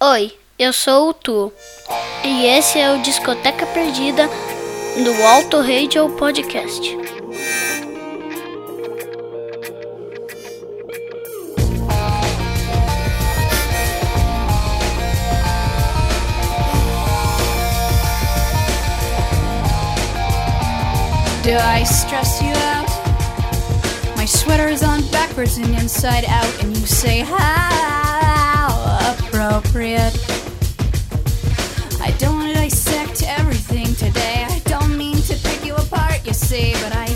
Oi, eu sou o Tu e esse é o Discoteca Perdida do Alto Radio Podcast. Do I stress you out? My sweater's on backwards and inside out, and you say, How appropriate. I don't want to dissect everything today. I don't mean to pick you apart, you see, but I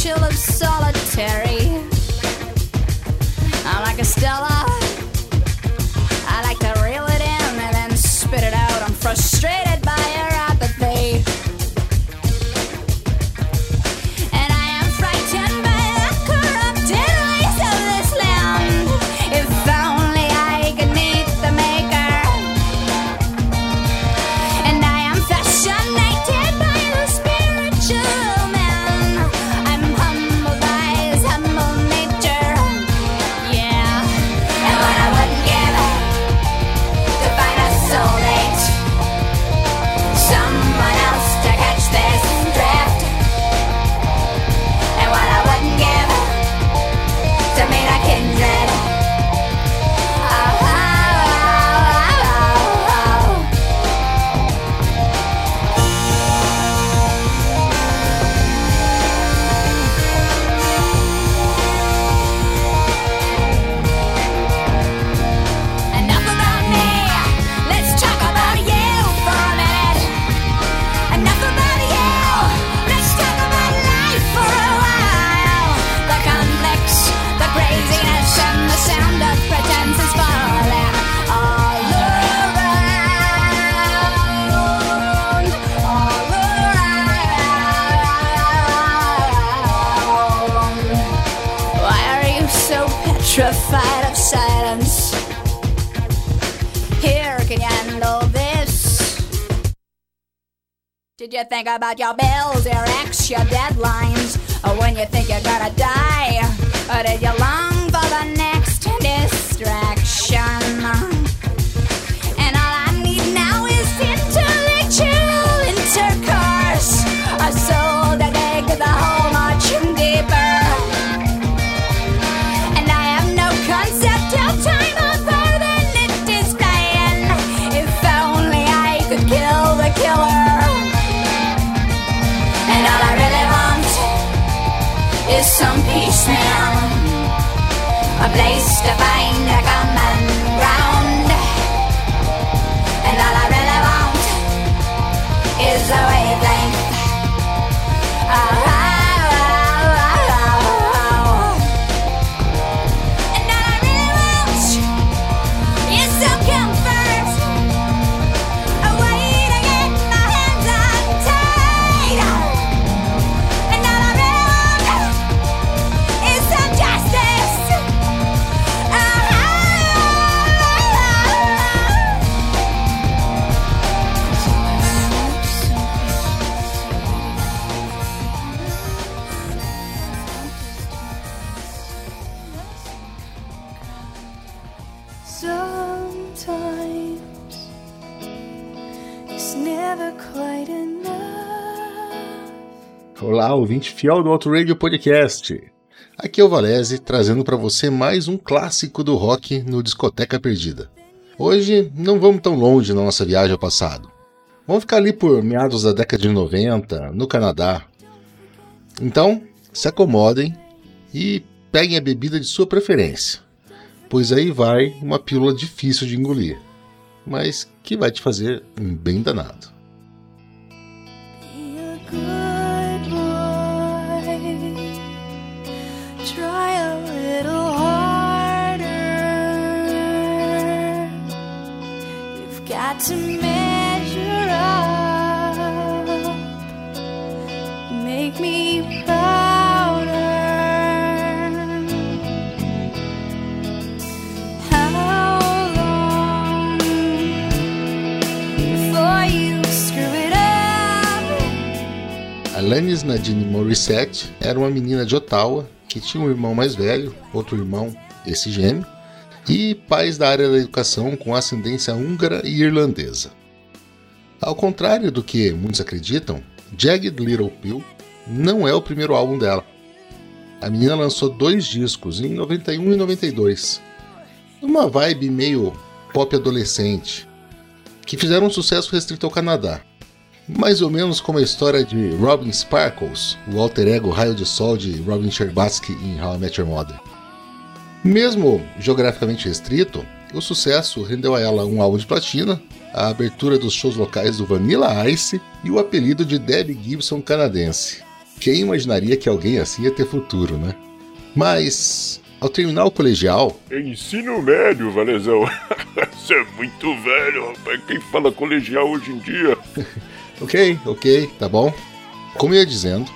chill of Did you think about your bills, your ex, your deadlines? Or when you think you're gonna die? Or did you long for the next distraction? A place to find a common ouvinte fiel do Auto Radio Podcast. Aqui é o Valese trazendo para você mais um clássico do rock no Discoteca Perdida. Hoje não vamos tão longe na nossa viagem ao passado. Vamos ficar ali por meados da década de 90, no Canadá. Então, se acomodem e peguem a bebida de sua preferência, pois aí vai uma pílula difícil de engolir, mas que vai te fazer um bem danado. Got to? Alanis Nadine Morissette era uma menina de Ottawa que tinha um irmão mais velho, outro irmão, esse gêmeo, e pais da área da educação com ascendência húngara e irlandesa. Ao contrário do que muitos acreditam, Jagged Little Pill não é o primeiro álbum dela. A menina lançou dois discos em 91 e 92, uma vibe meio pop adolescente, que fizeram um sucesso restrito ao Canadá. Mais ou menos como a história de Robin Sparkles, o alter ego raio de sol de Robin Scherbatsky em How I Met Your Mother. Mesmo geograficamente restrito, o sucesso rendeu a ela um álbum de platina, a abertura dos shows locais do Vanilla Ice e o apelido de Debbie Gibson canadense. Quem imaginaria que alguém assim ia ter futuro, né? Mas, ao terminar o colegial, Ensino médio, Valezão. Você é muito velho, rapaz. Quem fala colegial hoje em dia? Ok, ok, tá bom. Como eu ia dizendo,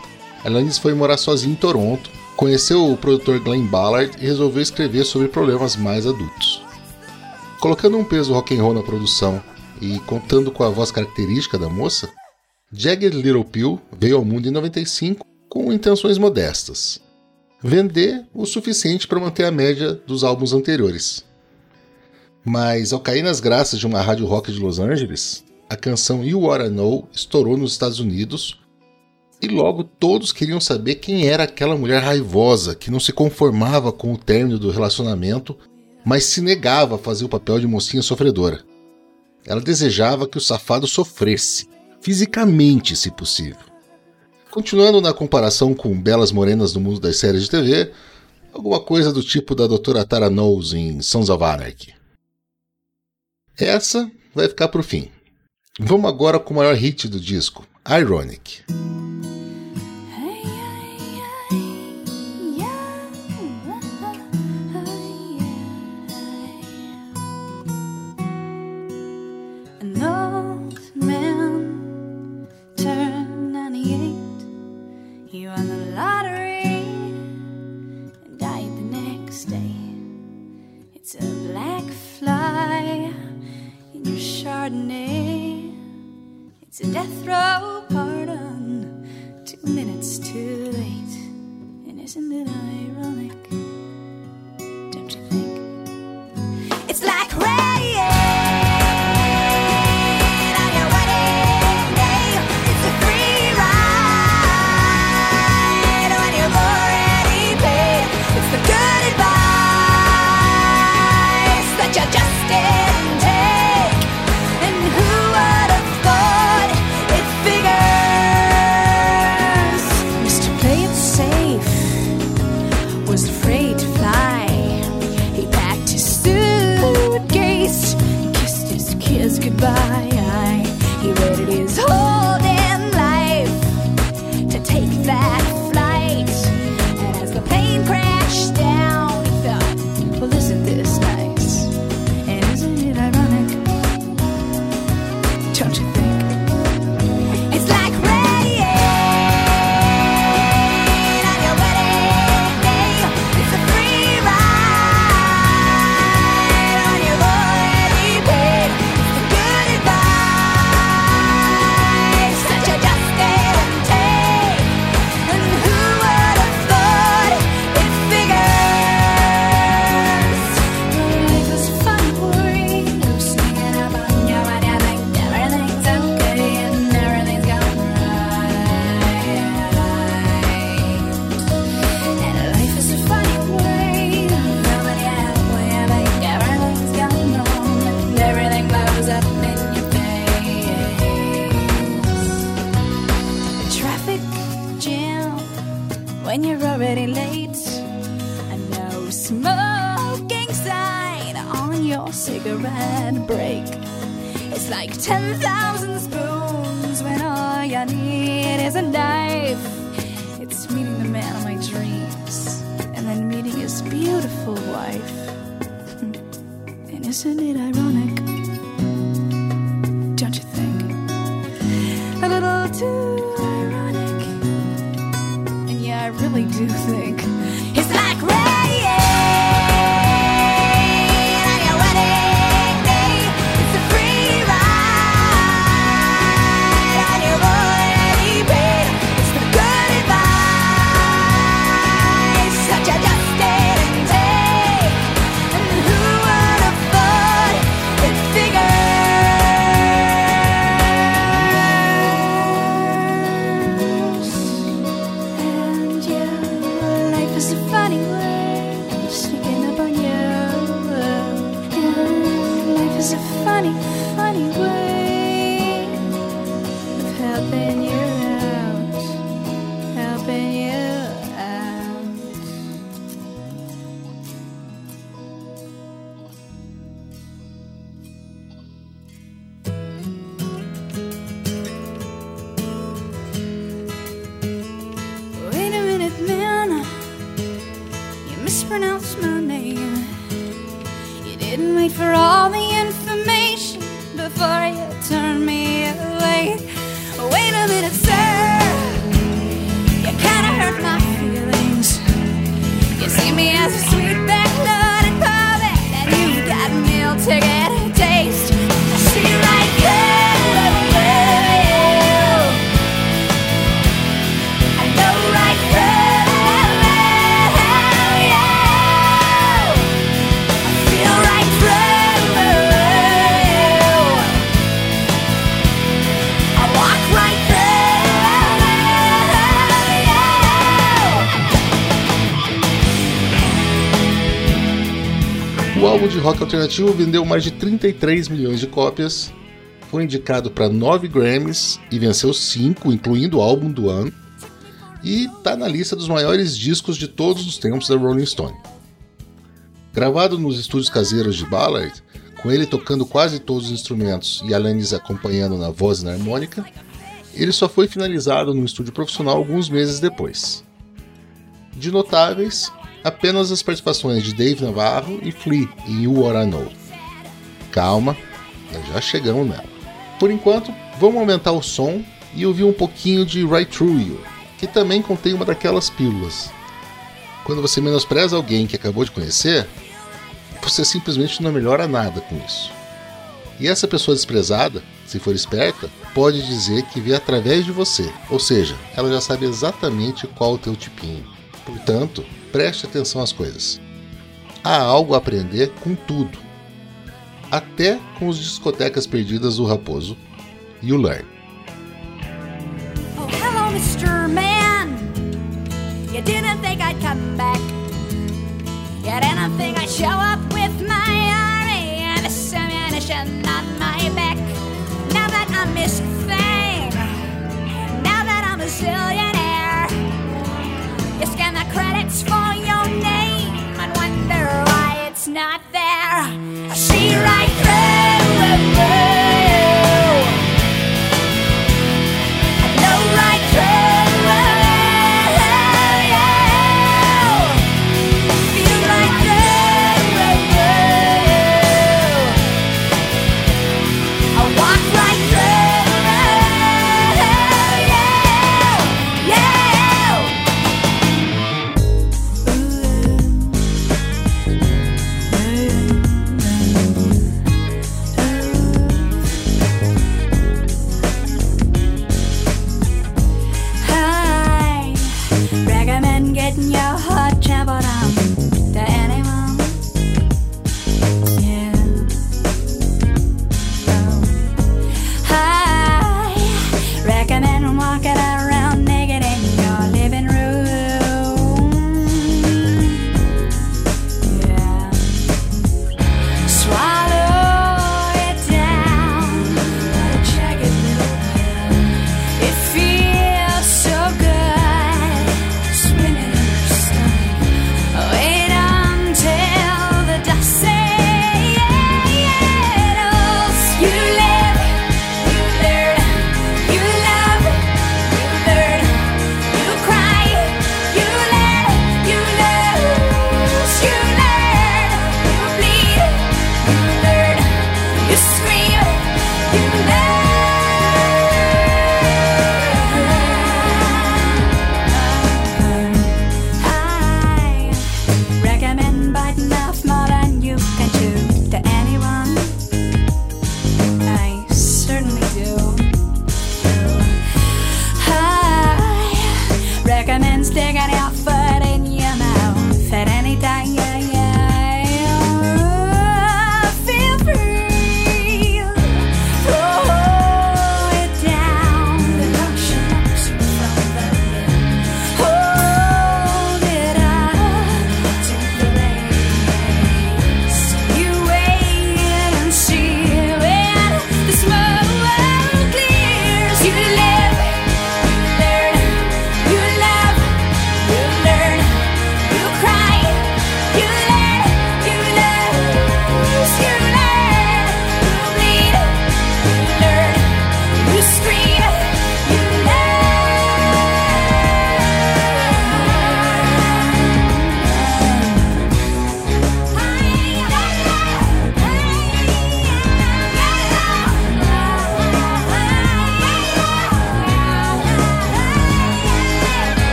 Alanis foi morar sozinha em Toronto, conheceu o produtor Glenn Ballard e resolveu escrever sobre problemas mais adultos. Colocando um peso rock and roll na produção e contando com a voz característica da moça, Jagged Little Pill veio ao mundo em 95 com intenções modestas. Vender o suficiente para manter a média dos álbuns anteriores. Mas ao cair nas graças de uma rádio rock de Los Angeles, a canção You Wanna Know estourou nos Estados Unidos e logo todos queriam saber quem era aquela mulher raivosa que não se conformava com o término do relacionamento, mas se negava a fazer o papel de mocinha sofredora. Ela desejava que o safado sofresse, fisicamente, se possível. Continuando na comparação com belas morenas do mundo das séries de TV, alguma coisa do tipo da Doutora Tara Knowles em Sons of Anarchy. Essa vai ficar pro fim. Vamos agora com o maior hit do disco, Ironic. Really do think. It's like alternativo vendeu mais de 33 milhões de cópias, foi indicado para 9 Grammys e venceu 5, incluindo o álbum do ano, e está na lista dos maiores discos de todos os tempos da Rolling Stone. Gravado nos estúdios caseiros de Ballard, com ele tocando quase todos os instrumentos e Alanis acompanhando na voz e na harmônica, ele só foi finalizado no estúdio profissional alguns meses depois. De notáveis, apenas as participações de Dave Navarro e Flea em You What I Know. Calma, nós já chegamos nela. Por enquanto, vamos aumentar o som e ouvir um pouquinho de Right Through You, que também contém uma daquelas pílulas. Quando você menospreza alguém que acabou de conhecer, você simplesmente não melhora nada com isso. E essa pessoa desprezada, se for esperta, pode dizer que vê através de você, ou seja, ela já sabe exatamente qual o teu tipinho. Portanto, preste atenção às coisas. Há algo a aprender com tudo, até com os discotecas perdidas do Raposo e o Learn. Oh, hello, Mr. Man. You didn't think I'd come back. Show up with my army and ammunition on my back. Now that I'm Fame, now that I'm a zillionaire, you scan the credits for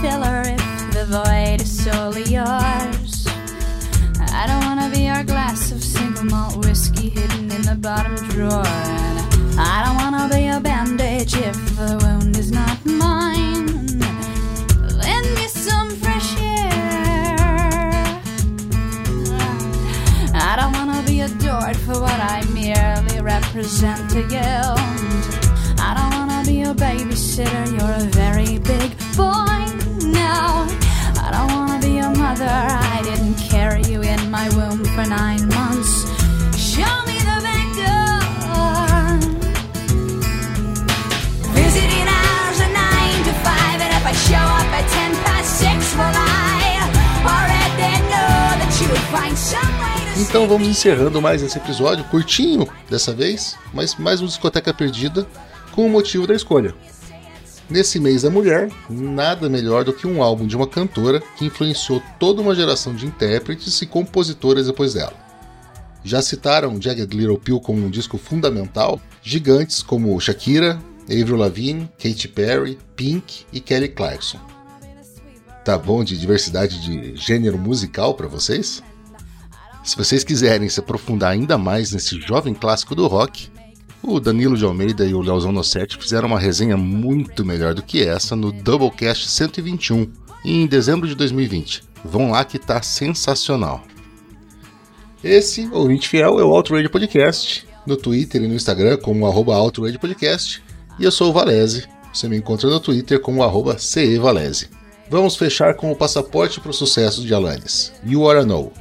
filler if the void is solely yours. I don't wanna be your glass of single malt whiskey hidden in the bottom drawer. And I don't wanna be a bandage if the wound is not mine. Lend me some fresh air. I don't wanna be adored for what I merely represent to you. I don't wanna be a babysitter, you're a very big boy mother, I didn't carry you in my womb for nine months. Show me the back door. Visiting hours are nine to five, and if I show up at ten past six, will I already know that you find some way Então vamos encerrando mais esse episódio, curtinho dessa vez, mas mais um Discoteca Perdida, com o motivo da escolha. Nesse mês da mulher, nada melhor do que um álbum de uma cantora que influenciou toda uma geração de intérpretes e compositoras depois dela. Já citaram Jagged Little Pill como um disco fundamental, gigantes como Shakira, Avril Lavigne, Katy Perry, Pink e Kelly Clarkson. Tá bom de diversidade de gênero musical para vocês? Se vocês quiserem se aprofundar ainda mais nesse jovem clássico do rock, o Danilo de Almeida e o Leozão Nossetti fizeram uma resenha muito melhor do que essa no Doublecast 121, em dezembro de 2020. Vão lá que tá sensacional. Esse, ouvinte fiel, é o Outrage Podcast, no Twitter e no Instagram como arroba Outrage Podcast, e eu sou o Valese, você me encontra no Twitter como arroba CEValese. Vamos fechar com o passaporte para o sucesso de Alanis, You Oughta Know,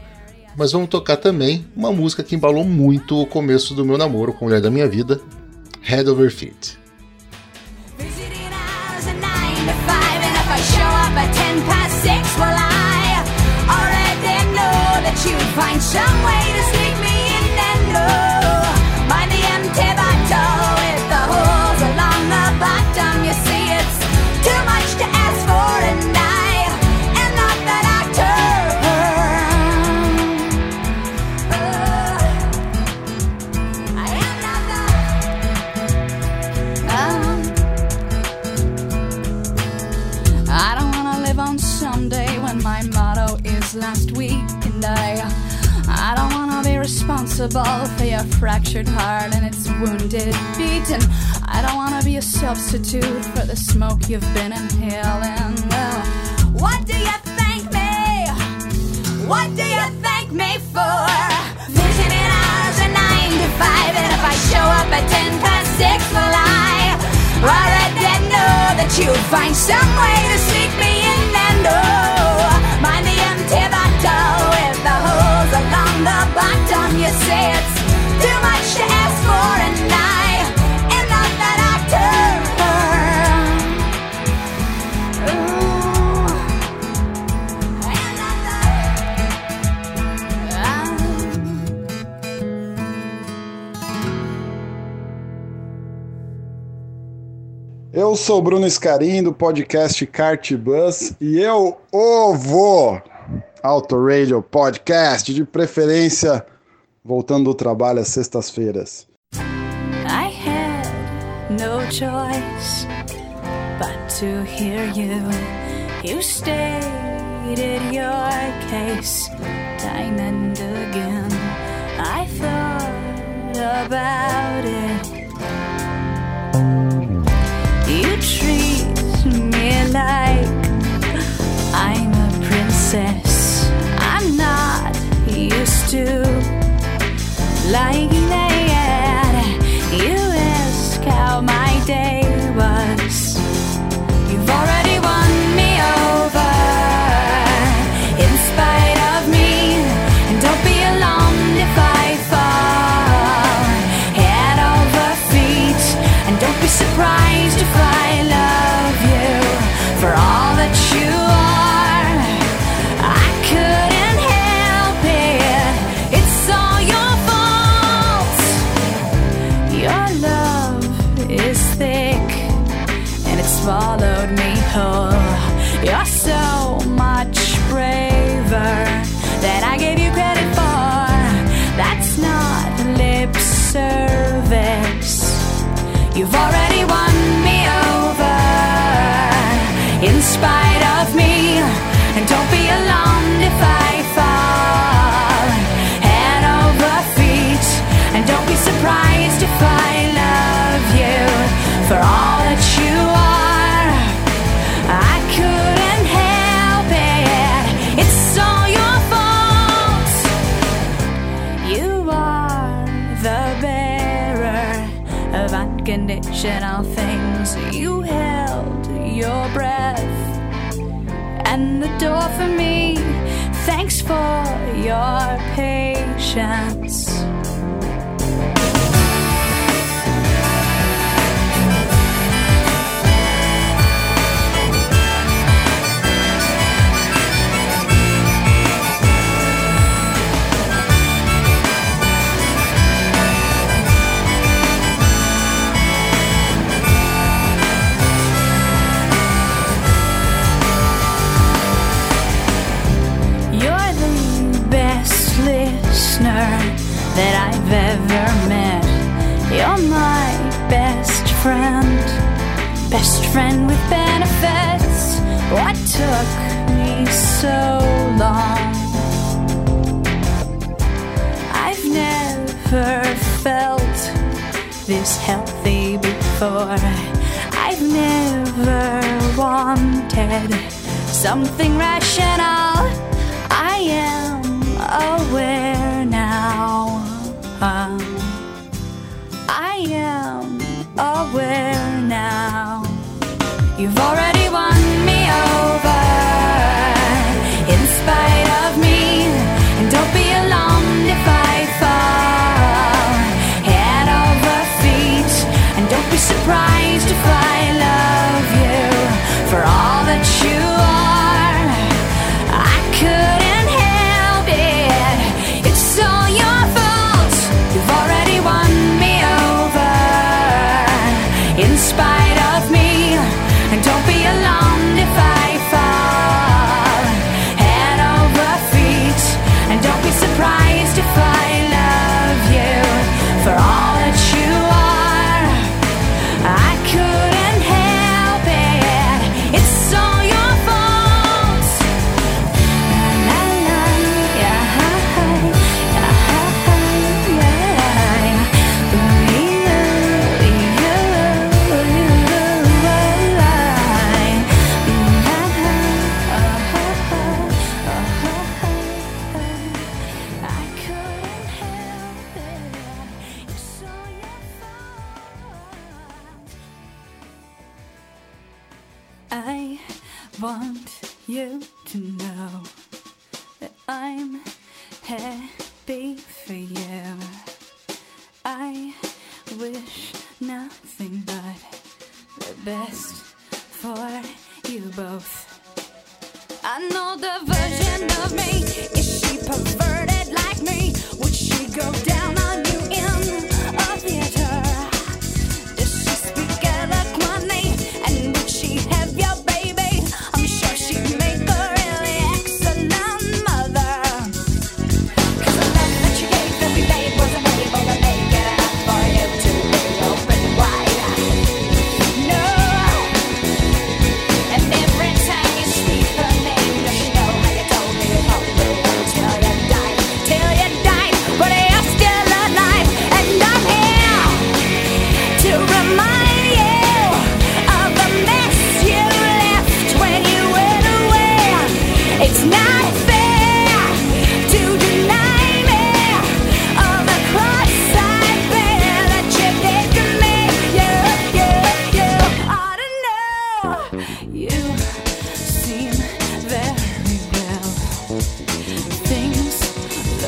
mas vamos tocar também uma música que embalou muito o começo do meu namoro com a mulher da minha vida, Head Over Feet. Responsible for your fractured heart and its wounded beat, and I don't wanna be a substitute for the smoke you've been inhaling. Well, what do you thank me? What do you thank me for? Visiting hours are nine to five, and if I show up at ten past six, well, I already know that you'll find some way to sneak me in and oh, mind Eu sou Bruno Scarim do podcast Kart Bus e eu ovo Auto Radio Podcast, de preferência voltando do trabalho às sextas-feiras. I had no choice but to hear you. You stated your case time and again. I thought about it. You treat me like like All things you held your breath and the door for me. Thanks for your patience. friend with benefits. What took me so long? I've never felt this healthy before. I've never wanted something rational. I am aware. You've already won.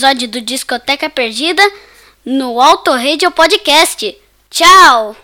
episódio do Discoteca Perdida no Auto Radio Podcast. Tchau!